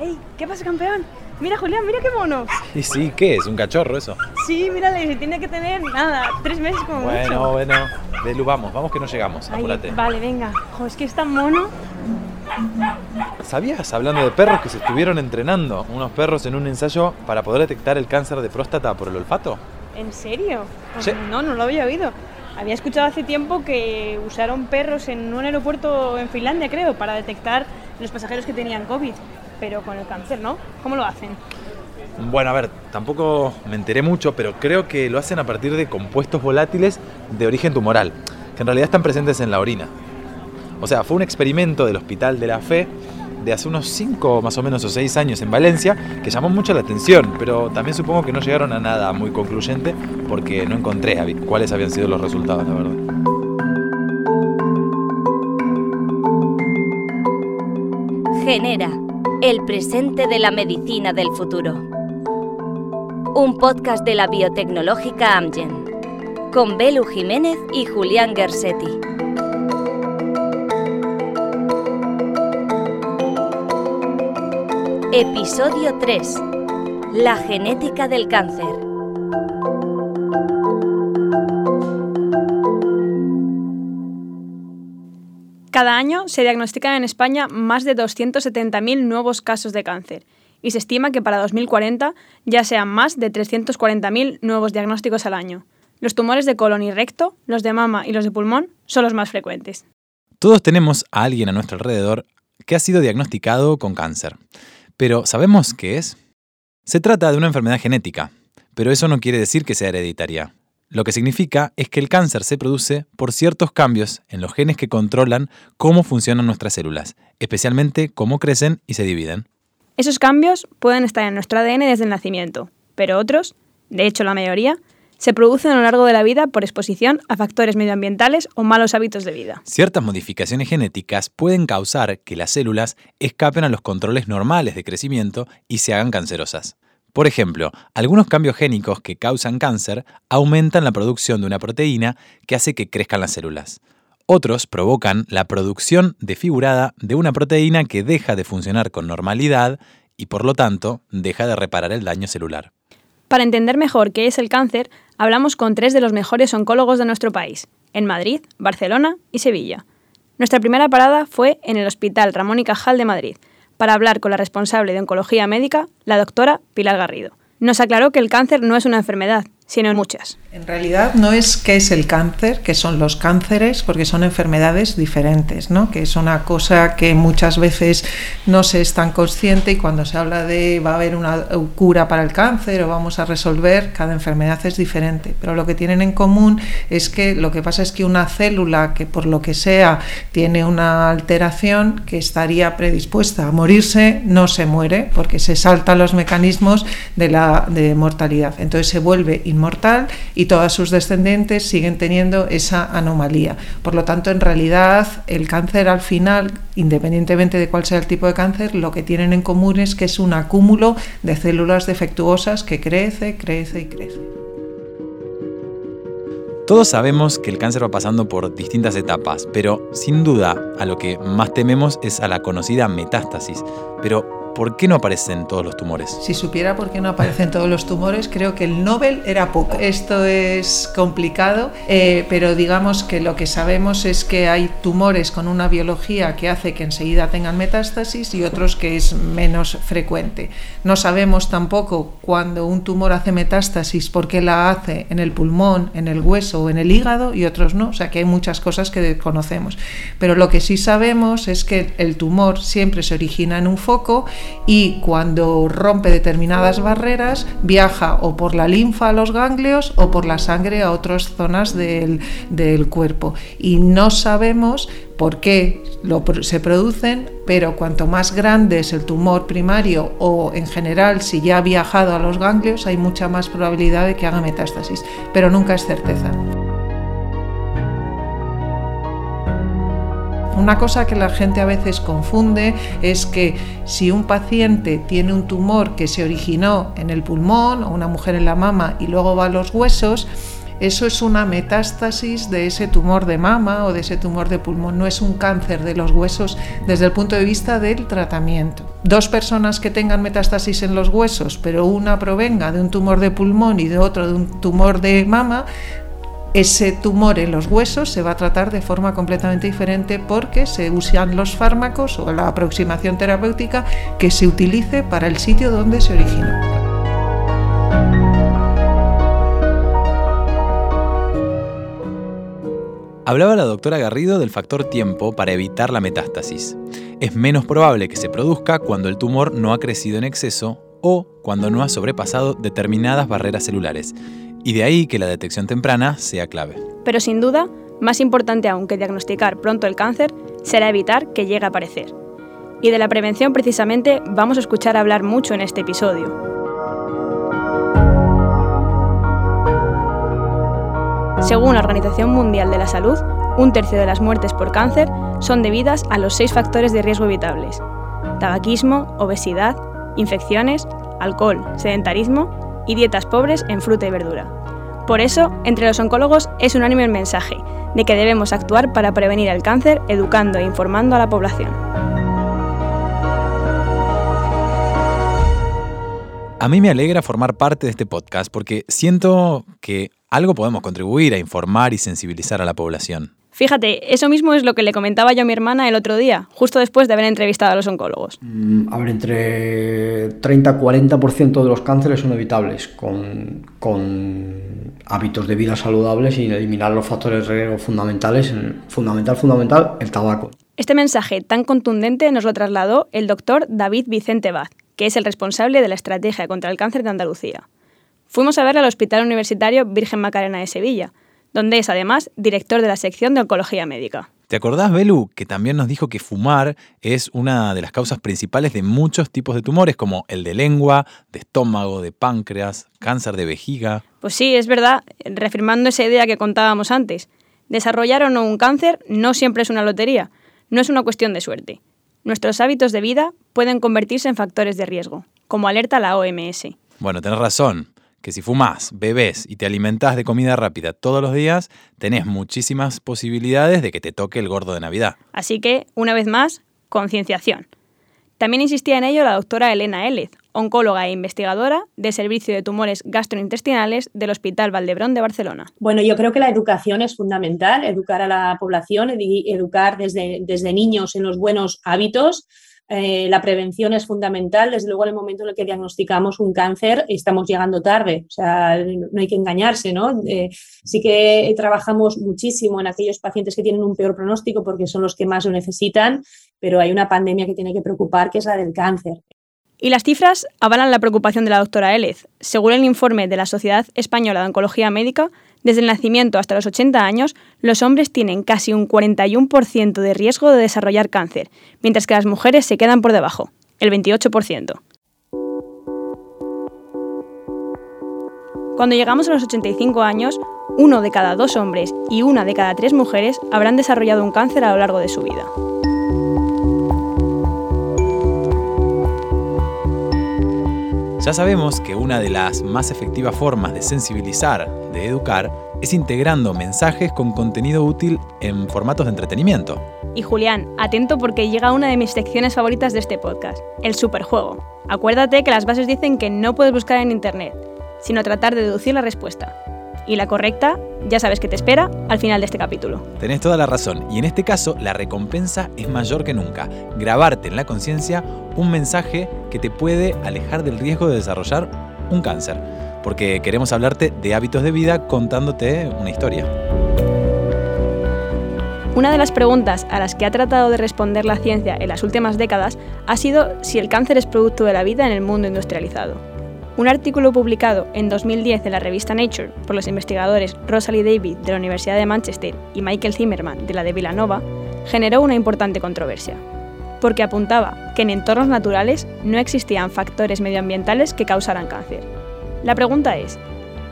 ¡Ey! ¿Qué pasa, campeón? Mira, Julián, mira qué mono. Y sí, ¿qué es? ¿Un cachorro eso? Sí, mírale, tiene que tener, nada, tres meses como Bueno, mucho. bueno. Delu, vamos, vamos que no llegamos. Ay, Apúrate. vale, venga. Jo, es que es tan mono. ¿Sabías, hablando de perros, que se estuvieron entrenando unos perros en un ensayo para poder detectar el cáncer de próstata por el olfato? ¿En serio? Pues Sí. No, no lo había oído. Había escuchado hace tiempo que usaron perros en un aeropuerto en Finlandia, creo, para detectar los pasajeros que tenían COVID. Pero con el cáncer, ¿no? ¿Cómo lo hacen? Bueno, a ver, tampoco me enteré mucho, pero creo que lo hacen a partir de compuestos volátiles de origen tumoral, que en realidad están presentes en la orina. O sea, fue un experimento del Hospital de la Fe de hace unos 5 más o menos o 6 años en Valencia que llamó mucho la atención, pero también supongo que no llegaron a nada muy concluyente porque no encontré cuáles habían sido los resultados, la verdad. Genera, el presente de la medicina del futuro. Un podcast de la biotecnológica Amgen, con Belu Jiménez y Julián Gersetti. Episodio 3. La genética del cáncer. Cada año se diagnostican en España más de 270.000 nuevos casos de cáncer y se estima que para 2040 ya sean más de 340.000 nuevos diagnósticos al año. Los tumores de colon y recto, los de mama y los de pulmón son los más frecuentes. Todos tenemos a alguien a nuestro alrededor que ha sido diagnosticado con cáncer. Pero ¿sabemos qué es? Se trata de una enfermedad genética, pero eso no quiere decir que sea hereditaria. Lo que significa es que el cáncer se produce por ciertos cambios en los genes que controlan cómo funcionan nuestras células, especialmente cómo crecen y se dividen. Esos cambios pueden estar en nuestro ADN desde el nacimiento, pero otros, de hecho la mayoría, se producen a lo largo de la vida por exposición a factores medioambientales o malos hábitos de vida. Ciertas modificaciones genéticas pueden causar que las células escapen a los controles normales de crecimiento y se hagan cancerosas. Por ejemplo, algunos cambios génicos que causan cáncer aumentan la producción de una proteína que hace que crezcan las células. Otros provocan la producción desfigurada de una proteína que deja de funcionar con normalidad y por lo tanto deja de reparar el daño celular. Para entender mejor qué es el cáncer, hablamos con tres de los mejores oncólogos de nuestro país, en Madrid, Barcelona y Sevilla. Nuestra primera parada fue en el Hospital Ramón y Cajal de Madrid, para hablar con la responsable de oncología médica, la doctora Pilar Garrido. Nos aclaró que el cáncer no es una enfermedad, sino muchas. En realidad no es qué es el cáncer, que son los cánceres, porque son enfermedades diferentes, ¿no? que es una cosa que muchas veces no se es tan consciente y cuando se habla de va a haber una cura para el cáncer o vamos a resolver, cada enfermedad es diferente. Pero lo que tienen en común es que lo que pasa es que una célula que por lo que sea tiene una alteración que estaría predispuesta a morirse, no se muere porque se saltan los mecanismos de la de mortalidad. Entonces se vuelve inmortal y todas sus descendientes siguen teniendo esa anomalía. Por lo tanto, en realidad, el cáncer al final, independientemente de cuál sea el tipo de cáncer, lo que tienen en común es que es un acúmulo de células defectuosas que crece, crece y crece. Todos sabemos que el cáncer va pasando por distintas etapas, pero sin duda a lo que más tememos es a la conocida metástasis. Pero, ¿por qué no aparecen todos los tumores? Si supiera por qué no aparecen todos los tumores, creo que el Nobel era poco. Esto es complicado, eh, pero digamos que lo que sabemos es que hay tumores con una biología que hace que enseguida tengan metástasis y otros que es menos frecuente. No sabemos tampoco cuando un tumor hace metástasis por qué la hace en el pulmón, en el hueso o en el hígado y otros no. O sea que hay muchas cosas que desconocemos. Pero lo que sí sabemos es que el tumor siempre se origina en un foco y cuando rompe determinadas barreras viaja o por la linfa a los ganglios o por la sangre a otras zonas del, del cuerpo. Y no sabemos por qué se producen, pero cuanto más grande es el tumor primario o en general si ya ha viajado a los ganglios hay mucha más probabilidad de que haga metástasis, pero nunca es certeza. Una cosa que la gente a veces confunde es que si un paciente tiene un tumor que se originó en el pulmón o una mujer en la mama y luego va a los huesos, eso es una metástasis de ese tumor de mama o de ese tumor de pulmón, no es un cáncer de los huesos desde el punto de vista del tratamiento. dos personas que tengan metástasis en los huesos, pero una provenga de un tumor de pulmón y de otro de un tumor de mama, ese tumor en los huesos se va a tratar de forma completamente diferente porque se usan los fármacos o la aproximación terapéutica que se utilice para el sitio donde se originó. Hablaba la doctora Garrido del factor tiempo para evitar la metástasis. Es menos probable que se produzca cuando el tumor no ha crecido en exceso o cuando no ha sobrepasado determinadas barreras celulares. Y de ahí que la detección temprana sea clave. Pero sin duda, más importante aún que diagnosticar pronto el cáncer será evitar que llegue a aparecer. Y de la prevención precisamente vamos a escuchar hablar mucho en este episodio. Según la Organización Mundial de la Salud, un tercio de las muertes por cáncer son debidas a los seis factores de riesgo evitables. Tabaquismo, obesidad, infecciones, alcohol, sedentarismo y dietas pobres en fruta y verdura. Por eso, entre los oncólogos es unánime el mensaje de que debemos actuar para prevenir el cáncer educando e informando a la población. A mí me alegra formar parte de este podcast porque siento que algo podemos contribuir a informar y sensibilizar a la población. Fíjate, eso mismo es lo que le comentaba yo a mi hermana el otro día, justo después de haber entrevistado a los oncólogos. Mm, a ver, entre 30 y 40% de los cánceres son evitables con, con, hábitos de vida saludables y eliminar los factores de riesgo fundamentales, fundamental, fundamental, el tabaco. Este mensaje tan contundente nos lo trasladó el doctor David Vicente Vaz, que es el responsable de la estrategia contra el cáncer de Andalucía. Fuimos a ver al Hospital Universitario Virgen Macarena de Sevilla, donde es además director de la sección de oncología médica. ¿Te acordás, Belu, que también nos dijo que fumar es una de las causas principales de muchos tipos de tumores, como el de lengua, de estómago, de páncreas, cáncer de vejiga? Pues sí, es verdad, reafirmando esa idea que contábamos antes. Desarrollar o no un cáncer no siempre es una lotería, no es una cuestión de suerte. Nuestros hábitos de vida pueden convertirse en factores de riesgo, como alerta la OMS. Bueno, tenés razón que si fumás, bebés y te alimentás de comida rápida todos los días, tenés muchísimas posibilidades de que te toque el gordo de Navidad. Así que, una vez más, concienciación. También insistía en ello la doctora Elena Élez, oncóloga e investigadora del Servicio de Tumores Gastrointestinales del Hospital Valdebrón de Barcelona. Bueno, yo creo que la educación es fundamental, educar a la población, educar desde, desde niños en los buenos hábitos, eh, la prevención es fundamental. Desde luego, en el momento en el que diagnosticamos un cáncer, estamos llegando tarde. O sea, no hay que engañarse, ¿no? Eh, sí que trabajamos muchísimo en aquellos pacientes que tienen un peor pronóstico porque son los que más lo necesitan, pero hay una pandemia que tiene que preocupar, que es la del cáncer. Y las cifras avalan la preocupación de la doctora Élez. Según el informe de la Sociedad Española de Oncología Médica, desde el nacimiento hasta los 80 años, los hombres tienen casi un 41% de riesgo de desarrollar cáncer, mientras que las mujeres se quedan por debajo, el 28%. Cuando llegamos a los 85 años, uno de cada dos hombres y una de cada tres mujeres habrán desarrollado un cáncer a lo largo de su vida. Ya sabemos que una de las más efectivas formas de sensibilizar, de educar, es integrando mensajes con contenido útil en formatos de entretenimiento. Y Julián, atento porque llega una de mis secciones favoritas de este podcast, el superjuego. Acuérdate que las bases dicen que no puedes buscar en Internet, sino tratar de deducir la respuesta y la correcta, ya sabes que te espera al final de este capítulo. Tenés toda la razón, y en este caso la recompensa es mayor que nunca. Grabarte en la conciencia un mensaje que te puede alejar del riesgo de desarrollar un cáncer, porque queremos hablarte de hábitos de vida contándote una historia. Una de las preguntas a las que ha tratado de responder la ciencia en las últimas décadas ha sido si el cáncer es producto de la vida en el mundo industrializado. Un artículo publicado en 2010 en la revista Nature por los investigadores Rosalie David de la Universidad de Manchester y Michael Zimmerman de la de Villanova generó una importante controversia, porque apuntaba que en entornos naturales no existían factores medioambientales que causaran cáncer. La pregunta es,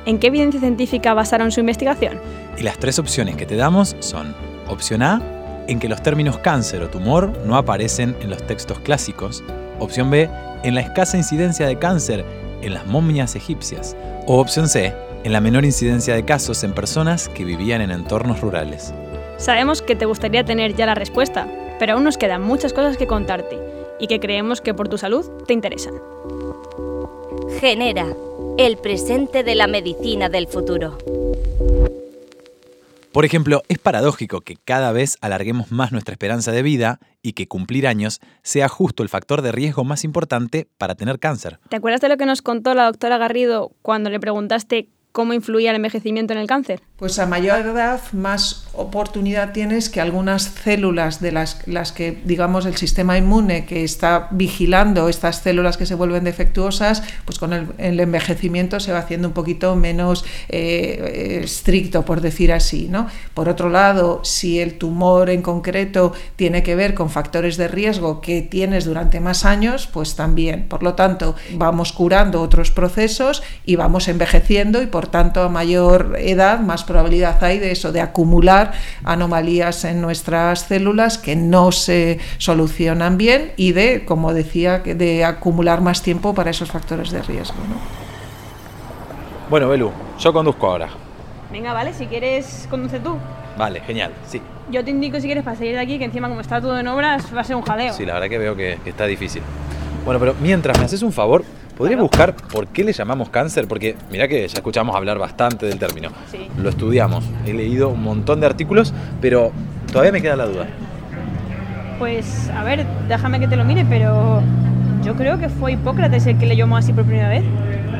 ¿en qué evidencia científica basaron su investigación? Y las tres opciones que te damos son, opción A, en que los términos cáncer o tumor no aparecen en los textos clásicos, opción B, en la escasa incidencia de cáncer en las momias egipcias. O opción C, en la menor incidencia de casos en personas que vivían en entornos rurales. Sabemos que te gustaría tener ya la respuesta, pero aún nos quedan muchas cosas que contarte. y que creemos que por tu salud te interesan. Genera, el presente de la medicina del futuro. Por ejemplo, es paradójico que cada vez alarguemos más nuestra esperanza de vida y que cumplir años sea justo el factor de riesgo más importante para tener cáncer. ¿Te acuerdas de lo que nos contó la doctora Garrido cuando le preguntaste cómo influía el envejecimiento en el cáncer? Pues a mayor edad más oportunidad tienes que algunas células de las, las que, digamos, el sistema inmune que está vigilando estas células que se vuelven defectuosas, pues con el, envejecimiento se va haciendo un poquito menos eh, estricto, por decir así. ¿no? Por otro lado, si el tumor en concreto tiene que ver con factores de riesgo que tienes durante más años, pues también. Por lo tanto, vamos curando otros procesos y vamos envejeciendo y por tanto a mayor edad más probabilidad hay de eso, de acumular anomalías en nuestras células que no se solucionan bien y de, como decía, de acumular más tiempo para esos factores de riesgo. Bueno, Belu, yo conduzco ahora. Venga, vale, si quieres, conduce tú. Vale, genial, sí. Yo te indico si quieres para salir de aquí, que encima como está todo en obras va a ser un jaleo. Sí, la verdad que veo que, que está difícil. Bueno, pero mientras me haces un favor, ¿Podrías buscar por qué le llamamos cáncer? Porque mira que ya escuchamos hablar bastante del término. Sí. Lo estudiamos, he leído un montón de artículos, pero todavía me queda la duda. Pues a ver, déjame que te lo mire, pero yo creo que fue Hipócrates el que le llamó así por primera vez.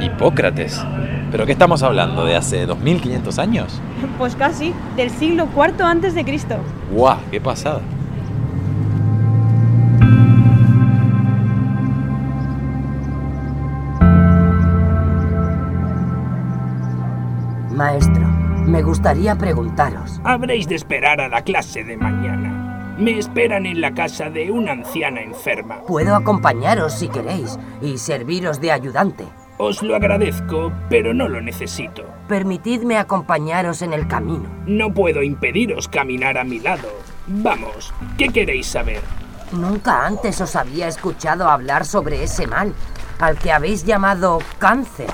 ¿Hipócrates? ¿Pero qué estamos hablando? ¿De hace 2500 años? Pues casi, del siglo IV antes de Cristo. ¡Guau! ¡Qué pasada! Maestro, me gustaría preguntaros. Habréis de esperar a la clase de mañana. Me esperan en la casa de una anciana enferma. Puedo acompañaros si queréis y serviros de ayudante. Os lo agradezco, pero no lo necesito. Permitidme acompañaros en el camino. No puedo impediros caminar a mi lado. Vamos, ¿qué queréis saber? Nunca antes os había escuchado hablar sobre ese mal, al que habéis llamado cáncer.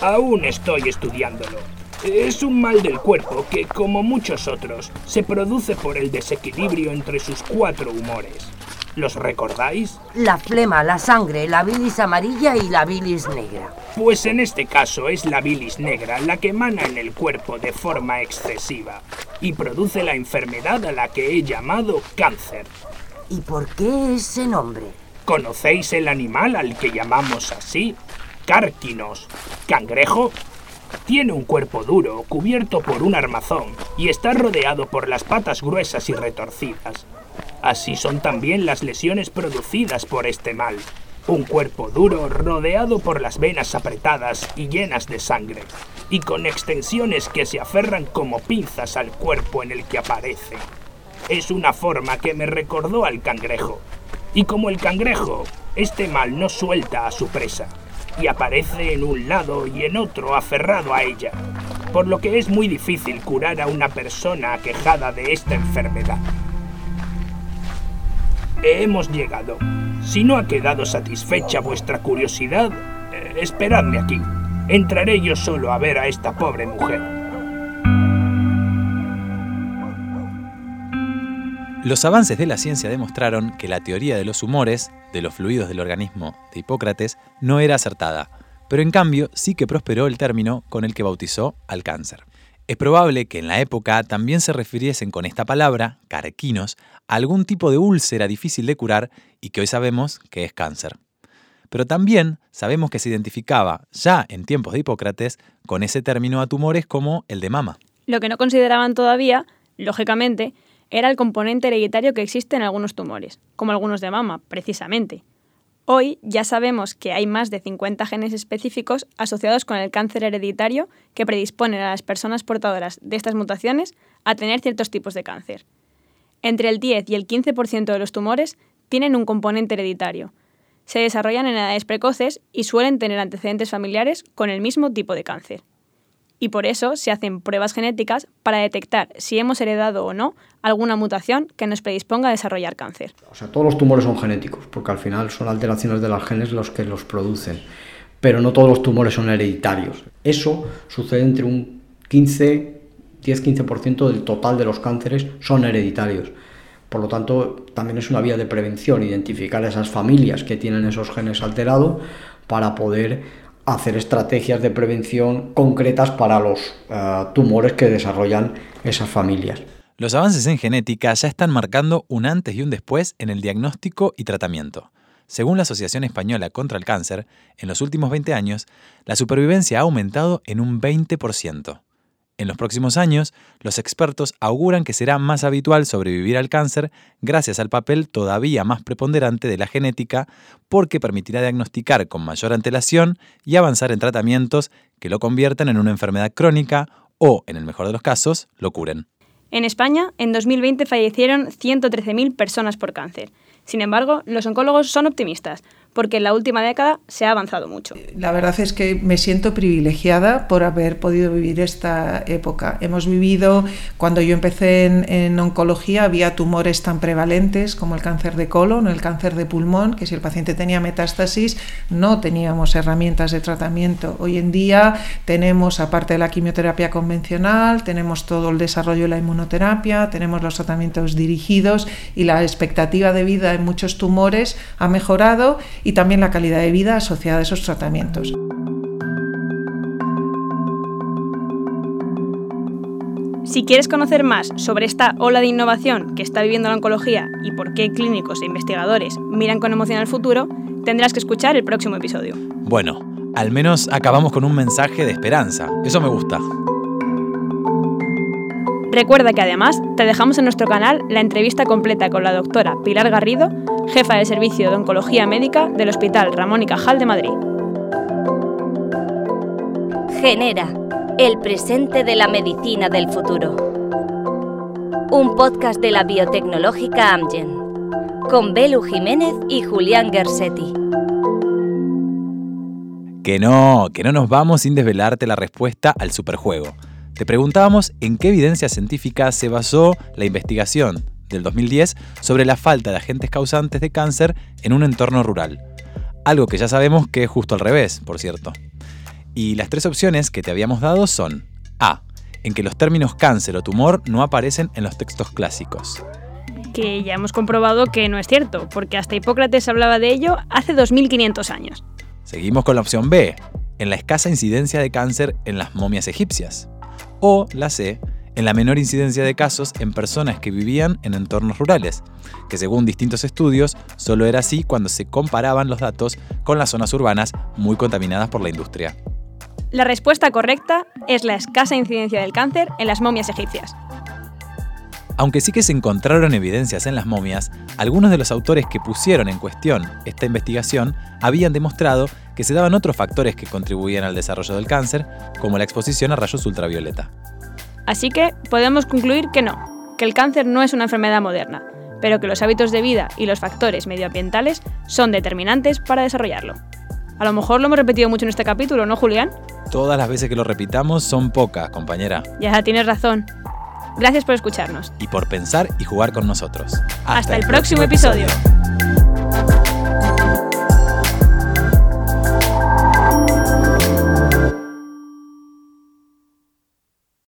Aún estoy estudiándolo. Es un mal del cuerpo que, como muchos otros, se produce por el desequilibrio entre sus cuatro humores. ¿Los recordáis? La flema, la sangre, la bilis amarilla y la bilis negra. Pues en este caso es la bilis negra la que emana en el cuerpo de forma excesiva y produce la enfermedad a la que he llamado cáncer. ¿Y por qué ese nombre? ¿Conocéis el animal al que llamamos así? Cárquinos. ¿Cangrejo? Tiene un cuerpo duro, cubierto por un armazón, y está rodeado por las patas gruesas y retorcidas. Así son también las lesiones producidas por este mal. Un cuerpo duro rodeado por las venas apretadas y llenas de sangre, y con extensiones que se aferran como pinzas al cuerpo en el que aparece. Es una forma que me recordó al cangrejo. Y como el cangrejo, este mal no suelta a su presa, y aparece en un lado y en otro aferrado a ella, por lo que es muy difícil curar a una persona aquejada de esta enfermedad. Hemos llegado. Si no ha quedado satisfecha vuestra curiosidad, eh, esperadme aquí. Entraré yo solo a ver a esta pobre mujer. Los avances de la ciencia demostraron que la teoría de los humores, de los fluidos del organismo de Hipócrates, no era acertada, pero en cambio sí que prosperó el término con el que bautizó al cáncer. Es probable que en la época también se refiriesen con esta palabra, carquinos, a algún tipo de úlcera difícil de curar y que hoy sabemos que es cáncer. Pero también sabemos que se identificaba, ya en tiempos de Hipócrates, con ese término a tumores como el de mama. Lo que no consideraban todavía, lógicamente, era el componente hereditario que existe en algunos tumores, como algunos de mama, precisamente. Hoy ya sabemos que hay más de 50 genes específicos asociados con el cáncer hereditario que predisponen a las personas portadoras de estas mutaciones a tener ciertos tipos de cáncer. Entre el 10 y el 15% de los tumores tienen un componente hereditario. Se desarrollan en edades precoces y suelen tener antecedentes familiares con el mismo tipo de cáncer y por eso se hacen pruebas genéticas para detectar si hemos heredado o no alguna mutación que nos predisponga a desarrollar cáncer. O sea, todos los tumores son genéticos, porque al final son alteraciones de los genes los que los producen, pero no todos los tumores son hereditarios. Eso sucede entre un 15, 10-15% del total de los cánceres son hereditarios. Por lo tanto, también es una vía de prevención identificar esas familias que tienen esos genes alterados para poder hacer estrategias de prevención concretas para los eh, tumores que desarrollan esas familias. Los avances en genética ya están marcando un antes y un después en el diagnóstico y tratamiento. Según la Asociación Española contra el Cáncer, en los últimos 20 años, la supervivencia ha aumentado en un 20%. En los próximos años, los expertos auguran que será más habitual sobrevivir al cáncer gracias al papel todavía más preponderante de la genética porque permitirá diagnosticar con mayor antelación y avanzar en tratamientos que lo conviertan en una enfermedad crónica o, en el mejor de los casos, lo curen. En España, en 2020 fallecieron 113.000 personas por cáncer. Sin embargo, los oncólogos son optimistas, porque en la última década se ha avanzado mucho. La verdad es que me siento privilegiada por haber podido vivir esta época. Hemos vivido, cuando yo empecé en, oncología, había tumores tan prevalentes como el cáncer de colon, el cáncer de pulmón, que si el paciente tenía metástasis no teníamos herramientas de tratamiento. Hoy en día tenemos, aparte de la quimioterapia convencional, tenemos todo el desarrollo de la inmunoterapia, tenemos los tratamientos dirigidos y la expectativa de vida en muchos tumores ha mejorado y también la calidad de vida asociada a esos tratamientos. Si quieres conocer más sobre esta ola de innovación que está viviendo la oncología y por qué clínicos e investigadores miran con emoción al futuro, tendrás que escuchar el próximo episodio. Bueno, al menos acabamos con un mensaje de esperanza. Eso me gusta. Recuerda que además te dejamos en nuestro canal la entrevista completa con la doctora Pilar Garrido, jefa del Servicio de Oncología Médica del Hospital Ramón y Cajal de Madrid. Genera, el presente de la medicina del futuro. Un podcast de la biotecnológica Amgen, con Belu Jiménez y Julián Gersetti. Que no, que no nos vamos sin desvelarte la respuesta al superjuego. Te preguntábamos en qué evidencia científica se basó la investigación del 2010 sobre la falta de agentes causantes de cáncer en un entorno rural. Algo que ya sabemos que es justo al revés, por cierto. Y las tres opciones que te habíamos dado son A. En que los términos cáncer o tumor no aparecen en los textos clásicos. Que ya hemos comprobado que no es cierto, porque hasta Hipócrates hablaba de ello hace 2500 años. Seguimos con la opción B. En la escasa incidencia de cáncer en las momias egipcias o la C, en la menor incidencia de casos en personas que vivían en entornos rurales, que según distintos estudios solo era así cuando se comparaban los datos con las zonas urbanas muy contaminadas por la industria. La respuesta correcta es la escasa incidencia del cáncer en las momias egipcias. Aunque sí que se encontraron evidencias en las momias, algunos de los autores que pusieron en cuestión esta investigación habían demostrado que se daban otros factores que contribuían al desarrollo del cáncer, como la exposición a rayos ultravioleta. Así que podemos concluir que no, que el cáncer no es una enfermedad moderna, pero que los hábitos de vida y los factores medioambientales son determinantes para desarrollarlo. A lo mejor lo hemos repetido mucho en este capítulo, ¿no, Julián? Todas las veces que lo repitamos son pocas, compañera. Ya tienes razón. Gracias por escucharnos. Y por pensar y jugar con nosotros. Hasta, el, próximo, episodio.